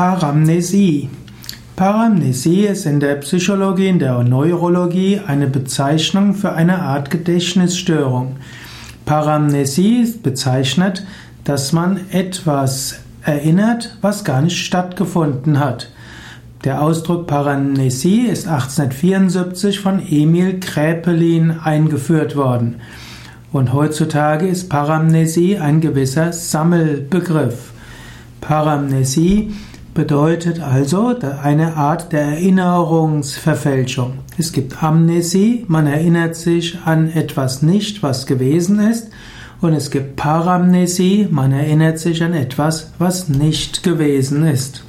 Paramnesie. Paramnesie ist in der Psychologie, in der Neurologie eine Bezeichnung für eine Art Gedächtnisstörung. Paramnesie bezeichnet, dass man etwas erinnert, was gar nicht stattgefunden hat. Der Ausdruck Paramnesie ist 1874 von Emil Kraepelin eingeführt worden. Und heutzutage ist Paramnesie ein gewisser Sammelbegriff. Paramnesie bedeutet also eine Art der Erinnerungsverfälschung. Es gibt Amnesie, man erinnert sich an etwas nicht, was gewesen ist, und es gibt Paramnesie, man erinnert sich an etwas, was nicht gewesen ist.